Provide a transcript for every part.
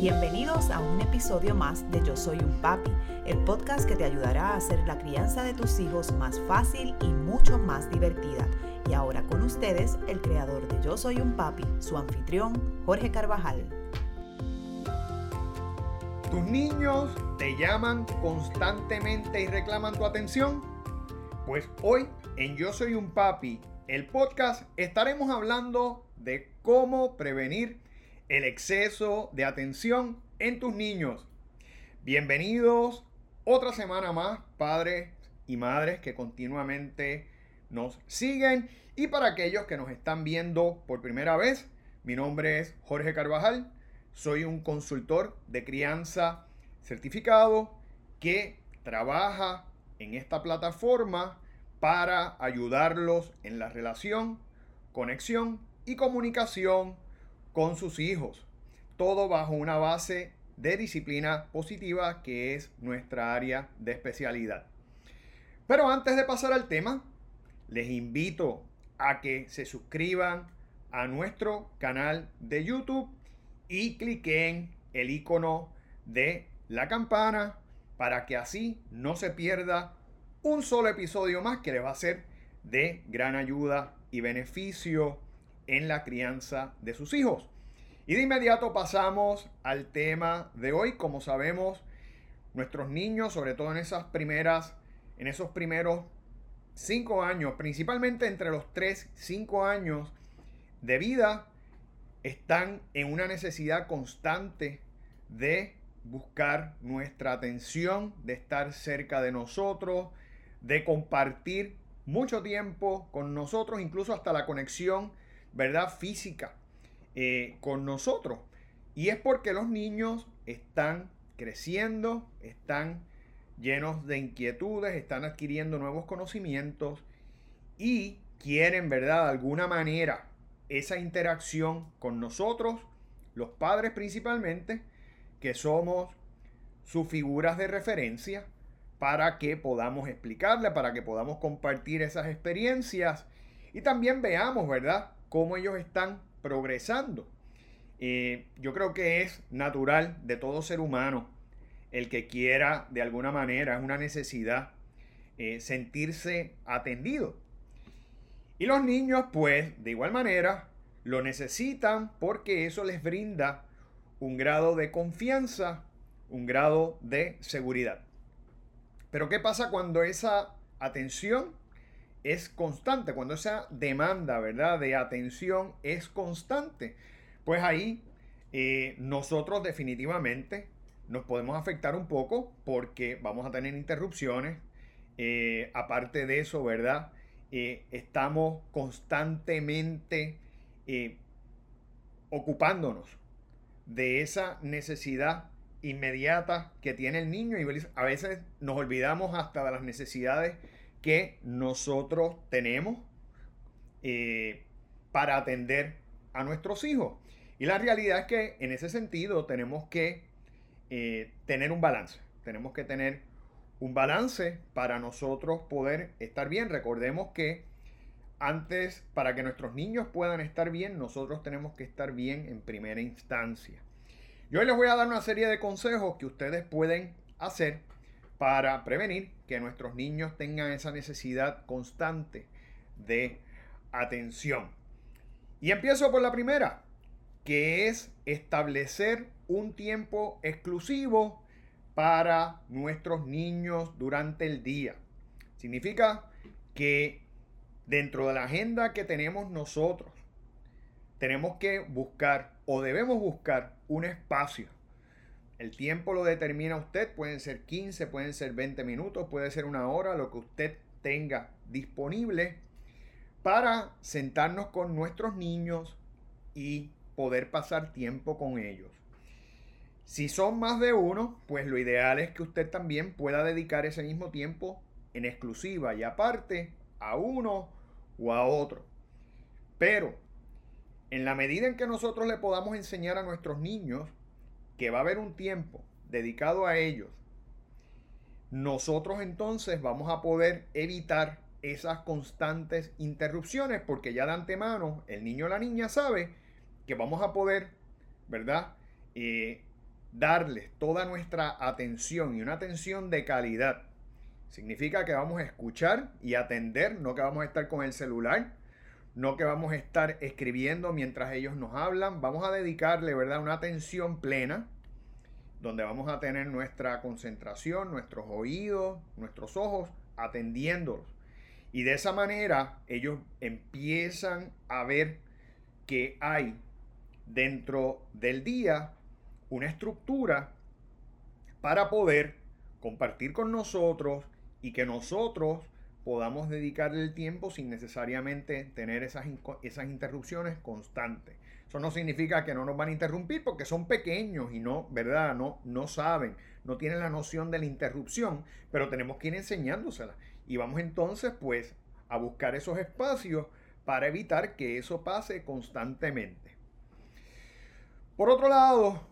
Bienvenidos a un episodio más de Yo Soy un Papi, el podcast que te ayudará a hacer la crianza de tus hijos más fácil y mucho más divertida. Y ahora con ustedes, el creador de Yo Soy un Papi, su anfitrión, Jorge Carvajal. ¿Tus niños te llaman constantemente y reclaman tu atención? Pues hoy en Yo Soy un Papi, el podcast, estaremos hablando de cómo prevenir el exceso de atención en tus niños. Bienvenidos otra semana más, padres y madres que continuamente nos siguen. Y para aquellos que nos están viendo por primera vez, mi nombre es Jorge Carvajal. Soy un consultor de crianza certificado que trabaja en esta plataforma para ayudarlos en la relación, conexión y comunicación con sus hijos. Todo bajo una base de disciplina positiva que es nuestra área de especialidad. Pero antes de pasar al tema, les invito a que se suscriban a nuestro canal de YouTube y cliquen el icono de la campana para que así no se pierda un solo episodio más que les va a ser de gran ayuda y beneficio en la crianza de sus hijos. Y de inmediato pasamos al tema de hoy. Como sabemos, nuestros niños, sobre todo en esas primeras, en esos primeros cinco años, principalmente entre los 3 y 5 años de vida, están en una necesidad constante de buscar nuestra atención, de estar cerca de nosotros, de compartir mucho tiempo con nosotros, incluso hasta la conexión ¿verdad? Física eh, con nosotros. Y es porque los niños están creciendo, están llenos de inquietudes, están adquiriendo nuevos conocimientos y quieren, ¿verdad? De alguna manera esa interacción con nosotros, los padres principalmente, que somos sus figuras de referencia para que podamos explicarle, para que podamos compartir esas experiencias y también veamos, ¿verdad? Cómo ellos están progresando. Eh, yo creo que es natural de todo ser humano el que quiera de alguna manera, es una necesidad, eh, sentirse atendido. Y los niños, pues, de igual manera, lo necesitan porque eso les brinda un grado de confianza, un grado de seguridad. Pero ¿qué pasa cuando esa atención es constante, cuando esa demanda, ¿verdad?, de atención es constante, pues ahí eh, nosotros definitivamente nos podemos afectar un poco porque vamos a tener interrupciones. Eh, aparte de eso, ¿verdad? Eh, estamos constantemente ocupándonos de esa necesidad inmediata que tiene el niño y a veces nos olvidamos hasta de las necesidades que nosotros tenemos eh, para atender a nuestros hijos. Y la realidad es que en ese sentido tenemos que eh, tener un balance. Tenemos que tener un balance para nosotros poder estar bien. Recordemos que antes, para que nuestros niños puedan estar bien, nosotros tenemos que estar bien en primera instancia. Yo hoy les voy a dar una serie de consejos que ustedes pueden hacer para prevenir que nuestros niños tengan esa necesidad constante de atención. Y empiezo por la primera, que es establecer un tiempo exclusivo para nuestros niños durante el día. Significa que dentro de la agenda que tenemos nosotros, tenemos que buscar o debemos buscar un espacio el tiempo lo determina usted, pueden ser 15, pueden ser 20 minutos, puede ser una hora, lo que usted tenga disponible para sentarnos con nuestros niños y poder pasar tiempo con ellos. Si son más de uno, pues lo ideal es que usted también pueda dedicar ese mismo tiempo en exclusiva y aparte a uno o a otro. Pero en la medida en que nosotros le podamos enseñar a nuestros niños que va a haber un tiempo dedicado a ellos, nosotros entonces vamos a poder evitar esas constantes interrupciones porque ya de antemano el niño o la niña sabe que vamos a poder, ¿verdad? Eh, darles toda nuestra atención y una atención de calidad, significa que vamos a escuchar y atender, no que vamos a estar con el celular, no que vamos a estar escribiendo mientras ellos nos hablan, vamos a dedicarle, ¿verdad?, una atención plena, donde vamos a tener nuestra concentración, nuestros oídos, nuestros ojos, atendiéndolos. Y de esa manera ellos empiezan a ver que hay dentro del día una estructura para poder compartir con nosotros y que nosotros podamos dedicarle el tiempo sin necesariamente tener esas, esas interrupciones constantes. Eso no significa que no nos van a interrumpir porque son pequeños y no, ¿verdad? No, no saben, no tienen la noción de la interrupción, pero tenemos que ir enseñándosela. Y vamos entonces pues a buscar esos espacios para evitar que eso pase constantemente. Por otro lado,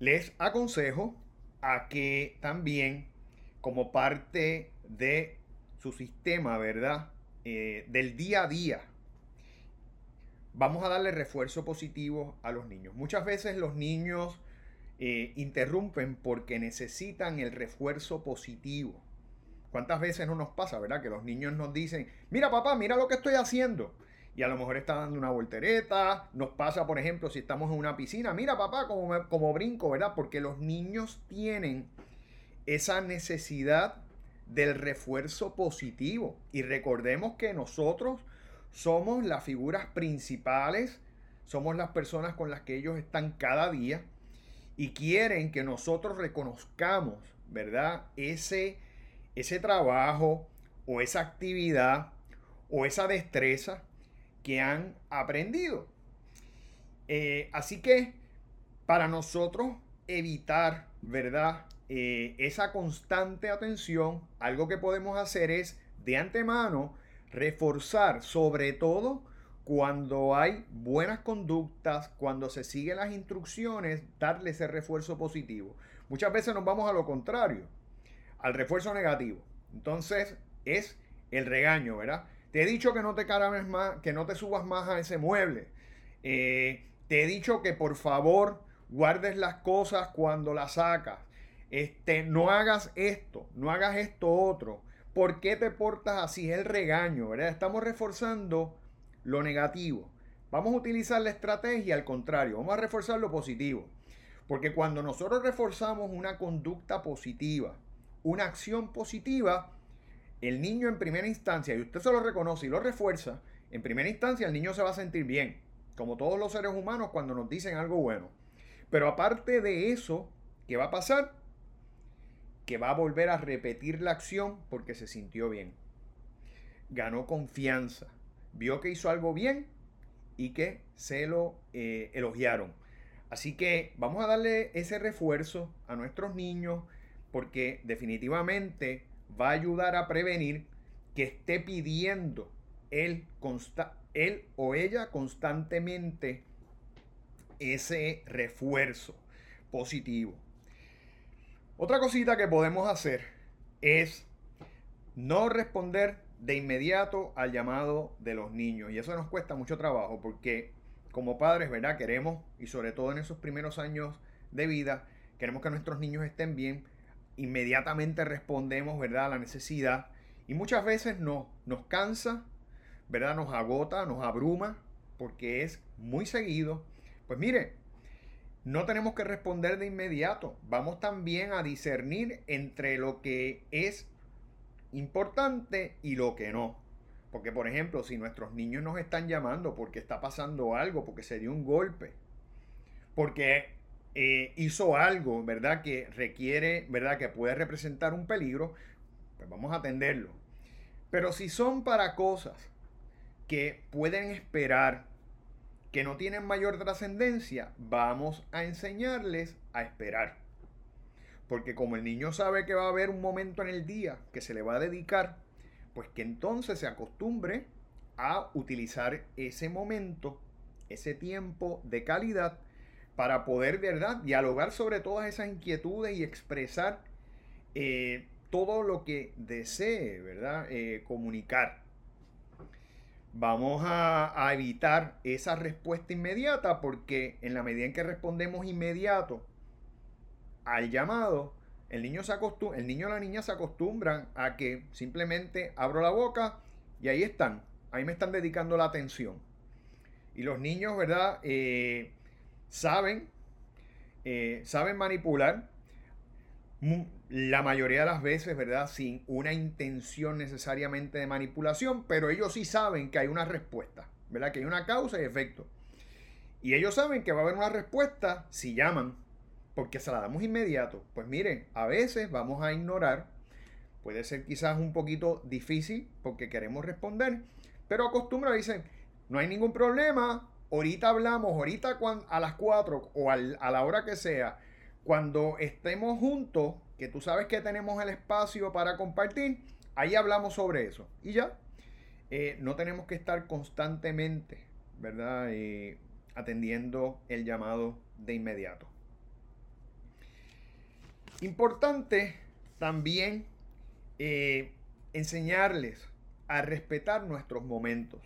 les aconsejo a que también como parte de su sistema, ¿verdad? Eh, del día a día. Vamos a darle refuerzo positivo a los niños. Muchas veces los niños eh, interrumpen porque necesitan el refuerzo positivo. ¿Cuántas veces no nos pasa, verdad? Que los niños nos dicen, mira papá, mira lo que estoy haciendo. Y a lo mejor está dando una voltereta. Nos pasa, por ejemplo, si estamos en una piscina, mira papá, como, como brinco, ¿verdad? Porque los niños tienen esa necesidad del refuerzo positivo. Y recordemos que nosotros somos las figuras principales, somos las personas con las que ellos están cada día y quieren que nosotros reconozcamos, ¿verdad? Ese, ese trabajo o esa actividad o esa destreza que han aprendido. Eh, así que para nosotros evitar, ¿verdad? Eh, esa constante atención, algo que podemos hacer es de antemano reforzar, sobre todo cuando hay buenas conductas, cuando se siguen las instrucciones, darle ese refuerzo positivo. Muchas veces nos vamos a lo contrario, al refuerzo negativo. Entonces es el regaño, ¿verdad? Te he dicho que no te carames más, que no te subas más a ese mueble. Eh, te he dicho que por favor guardes las cosas cuando las sacas. Este, no hagas esto, no hagas esto otro. ¿Por qué te portas así? Es el regaño, ¿verdad? Estamos reforzando lo negativo. Vamos a utilizar la estrategia al contrario, vamos a reforzar lo positivo. Porque cuando nosotros reforzamos una conducta positiva, una acción positiva, el niño en primera instancia, y usted se lo reconoce y lo refuerza, en primera instancia el niño se va a sentir bien, como todos los seres humanos cuando nos dicen algo bueno. Pero aparte de eso, ¿qué va a pasar? Que va a volver a repetir la acción porque se sintió bien. Ganó confianza, vio que hizo algo bien y que se lo eh, elogiaron. Así que vamos a darle ese refuerzo a nuestros niños porque definitivamente va a ayudar a prevenir que esté pidiendo él, él o ella constantemente ese refuerzo positivo. Otra cosita que podemos hacer es no responder de inmediato al llamado de los niños. Y eso nos cuesta mucho trabajo porque como padres, ¿verdad? Queremos, y sobre todo en esos primeros años de vida, queremos que nuestros niños estén bien. Inmediatamente respondemos, ¿verdad? A la necesidad. Y muchas veces no, nos cansa, ¿verdad? Nos agota, nos abruma, porque es muy seguido. Pues mire, no tenemos que responder de inmediato. Vamos también a discernir entre lo que es importante y lo que no. Porque, por ejemplo, si nuestros niños nos están llamando porque está pasando algo, porque se dio un golpe, porque eh, hizo algo, ¿verdad? Que requiere, ¿verdad? Que puede representar un peligro, pues vamos a atenderlo. Pero si son para cosas que pueden esperar, que no tienen mayor trascendencia, vamos a enseñarles a esperar. Porque como el niño sabe que va a haber un momento en el día que se le va a dedicar, pues que entonces se acostumbre a utilizar ese momento, ese tiempo de calidad para poder, ¿verdad?, dialogar sobre todas esas inquietudes y expresar eh, todo lo que desee, ¿verdad?, eh, comunicar vamos a, evitar esa respuesta inmediata porque en la medida en que respondemos inmediato, al llamado, el niño, se el niño o la niña se acostumbran a que simplemente abro la boca y ahí están, ahí me están dedicando la atención. Y los niños, ¿verdad? Eh, saben, eh, saben manipular la mayoría de las veces, ¿verdad? Sin una intención necesariamente de manipulación, pero ellos sí saben que hay una respuesta, ¿verdad? Que hay una causa y efecto. Y ellos saben que va a haber una respuesta si llaman, porque se la damos inmediato. Pues miren, a veces vamos a ignorar, puede ser quizás un poquito difícil porque queremos responder, pero acostumbra, dicen, no hay ningún problema, ahorita hablamos, ahorita a las 4 o a la hora que sea, cuando estemos juntos, que tú sabes que tenemos el espacio para compartir, ahí hablamos sobre eso. Y ya, eh, no tenemos que estar constantemente, ¿verdad? Eh, atendiendo el llamado de inmediato. Importante también eh, enseñarles a respetar nuestros momentos.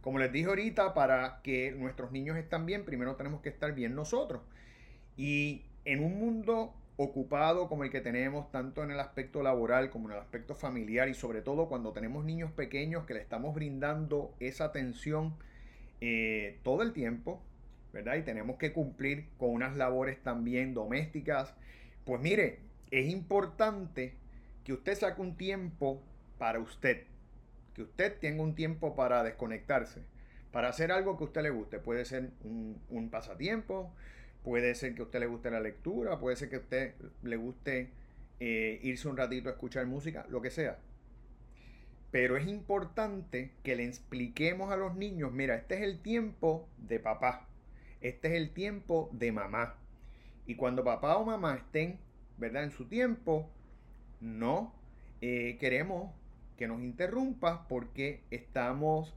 Como les dije ahorita, para que nuestros niños estén bien, primero tenemos que estar bien nosotros. Y en un mundo ocupado como el que tenemos, tanto en el aspecto laboral como en el aspecto familiar y sobre todo cuando tenemos niños pequeños que le estamos brindando esa atención eh, todo el tiempo, ¿verdad? Y tenemos que cumplir con unas labores también domésticas. Pues mire, es importante que usted saque un tiempo para usted que usted tenga un tiempo para desconectarse, para hacer algo que a usted le guste. Puede ser un, pasatiempo, puede ser que a usted le guste la lectura, puede ser que a usted le guste eh, irse un ratito a escuchar música, lo que sea. Pero es importante que le expliquemos a los niños, mira, este es el tiempo de papá, este es el tiempo de mamá. Y cuando papá o mamá estén, ¿verdad? En su tiempo, no eh, queremos que nos interrumpa porque estamos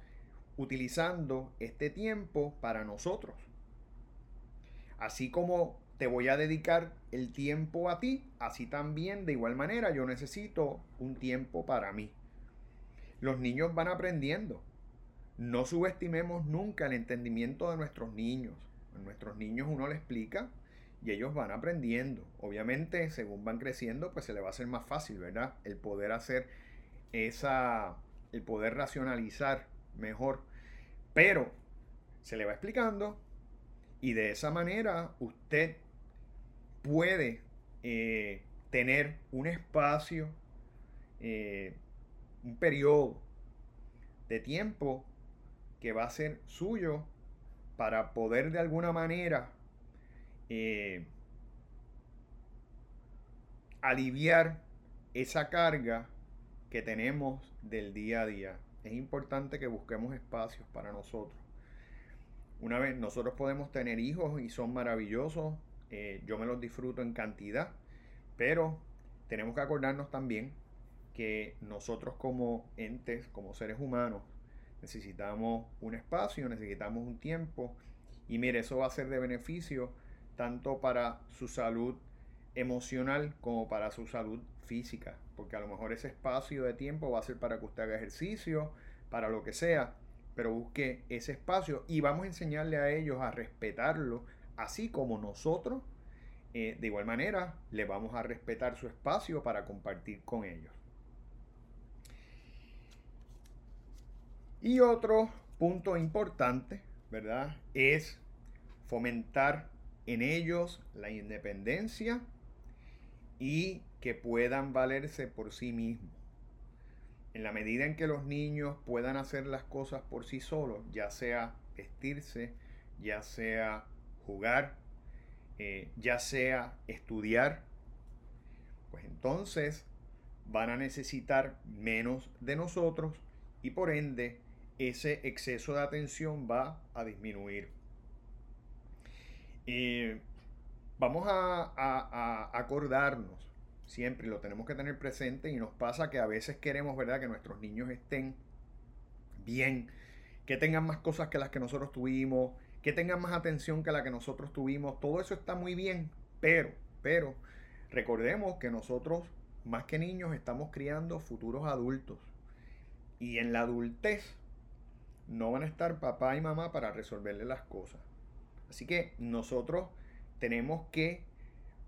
utilizando este tiempo para nosotros. Así como te voy a dedicar el tiempo a ti, así también de igual manera yo necesito un tiempo para mí. Los niños van aprendiendo. No subestimemos nunca el entendimiento de nuestros niños. A nuestros niños uno le explica y ellos van aprendiendo. Obviamente, según van creciendo, pues se le va a hacer más fácil, ¿verdad? El poder hacer esa, el poder racionalizar mejor. Pero se le va explicando y de esa manera usted puede eh, tener un espacio, eh, un periodo de tiempo que va a ser suyo para poder de alguna manera eh, aliviar esa carga que tenemos del día a día. Es importante que busquemos espacios para nosotros. Una vez nosotros podemos tener hijos y son maravillosos, eh, yo me los disfruto en cantidad, pero tenemos que acordarnos también que nosotros como entes, como seres humanos, necesitamos un espacio, necesitamos un tiempo y mire, eso va a ser de beneficio tanto para su salud emocional como para su salud física, porque a lo mejor ese espacio de tiempo va a ser para que usted haga ejercicio, para lo que sea, pero busque ese espacio y vamos a enseñarle a ellos a respetarlo, así como nosotros, eh, de igual manera, le vamos a respetar su espacio para compartir con ellos. Y otro punto importante, ¿verdad? Es fomentar en ellos la independencia y que puedan valerse por sí mismos. En la medida en que los niños puedan hacer las cosas por sí solos, ya sea vestirse, ya sea jugar, eh, ya sea estudiar, pues entonces van a necesitar menos de nosotros y por ende ese exceso de atención va a disminuir. Eh, vamos a, acordarnos siempre, lo tenemos que tener presente y nos pasa que a veces queremos, ¿verdad?, que nuestros niños estén bien, que tengan más cosas que las que nosotros tuvimos, que tengan más atención que la que nosotros tuvimos. Todo eso está muy bien, pero, pero, recordemos que nosotros, más que niños, estamos criando futuros adultos. Y en la adultez no van a estar papá y mamá para resolverle las cosas. Así que nosotros tenemos que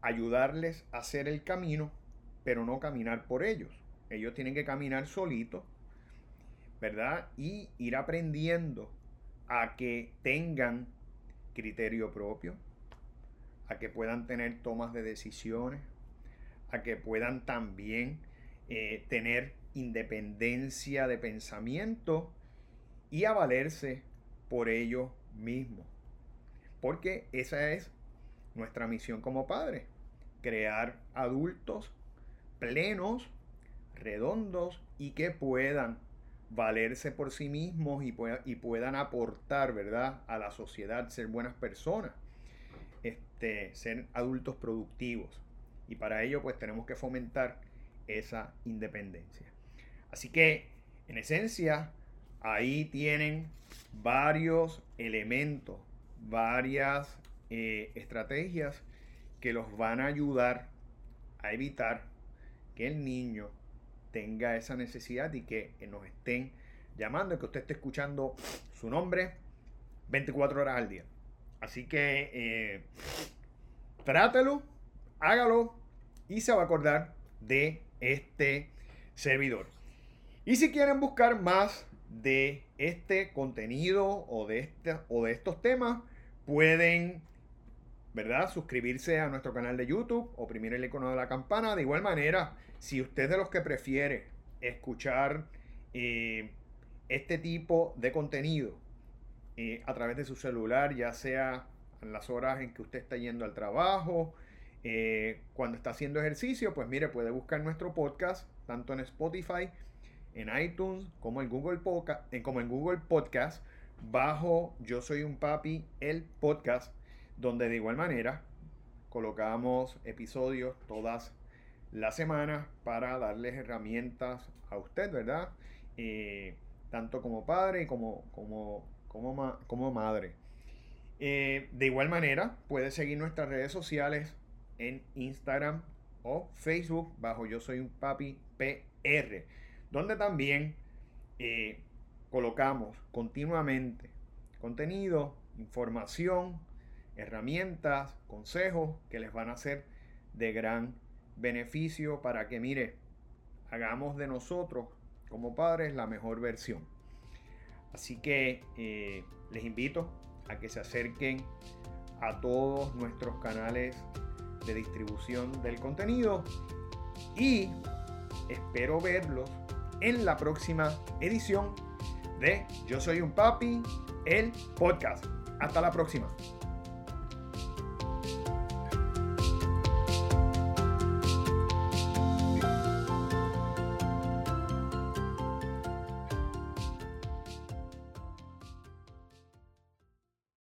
ayudarles a hacer el camino, pero no caminar por ellos. Ellos tienen que caminar solitos, ¿verdad? Y ir aprendiendo a que tengan criterio propio, a que puedan tener tomas de decisiones, a que puedan también eh, tener independencia de pensamiento y a valerse por ellos mismos. Porque esa es nuestra misión como padres, crear adultos plenos, redondos y que puedan valerse por sí mismos y, puedan aportar, ¿verdad?, a la sociedad, ser buenas personas, este, ser adultos productivos. Y para ello, pues tenemos que fomentar esa independencia. Así que, en esencia, ahí tienen varios elementos, varias eh, estrategias que los van a ayudar a evitar que el niño tenga esa necesidad y que nos estén llamando, que usted esté escuchando su nombre 24 horas al día. Así que eh, trátelo, hágalo y se va a acordar de este servidor. Y si quieren buscar más de este contenido o de, este, o de estos temas, pueden ¿verdad? Suscribirse a nuestro canal de YouTube, oprimir el icono de la campana. De igual manera, si usted es de los que prefiere escuchar eh, este tipo de contenido eh, a través de su celular, ya sea en las horas en que usted está yendo al trabajo, eh, cuando está haciendo ejercicio, pues mire, puede buscar nuestro podcast tanto en Spotify, en iTunes, como en Google como en Google Podcast, bajo Yo Soy un Papi, el podcast donde de igual manera colocamos episodios todas las semanas para darles herramientas a usted, ¿verdad? Eh, tanto como padre como, como, como, como madre. Eh, de igual manera, puede seguir nuestras redes sociales en Instagram o Facebook bajo Yo Soy un Papi PR, donde también eh, colocamos continuamente contenido, información herramientas, consejos que les van a ser de gran beneficio para que, mire, hagamos de nosotros como padres la mejor versión. Así que eh, les invito a que se acerquen a todos nuestros canales de distribución del contenido y espero verlos en la próxima edición de Yo Soy un Papi, el podcast. Hasta la próxima.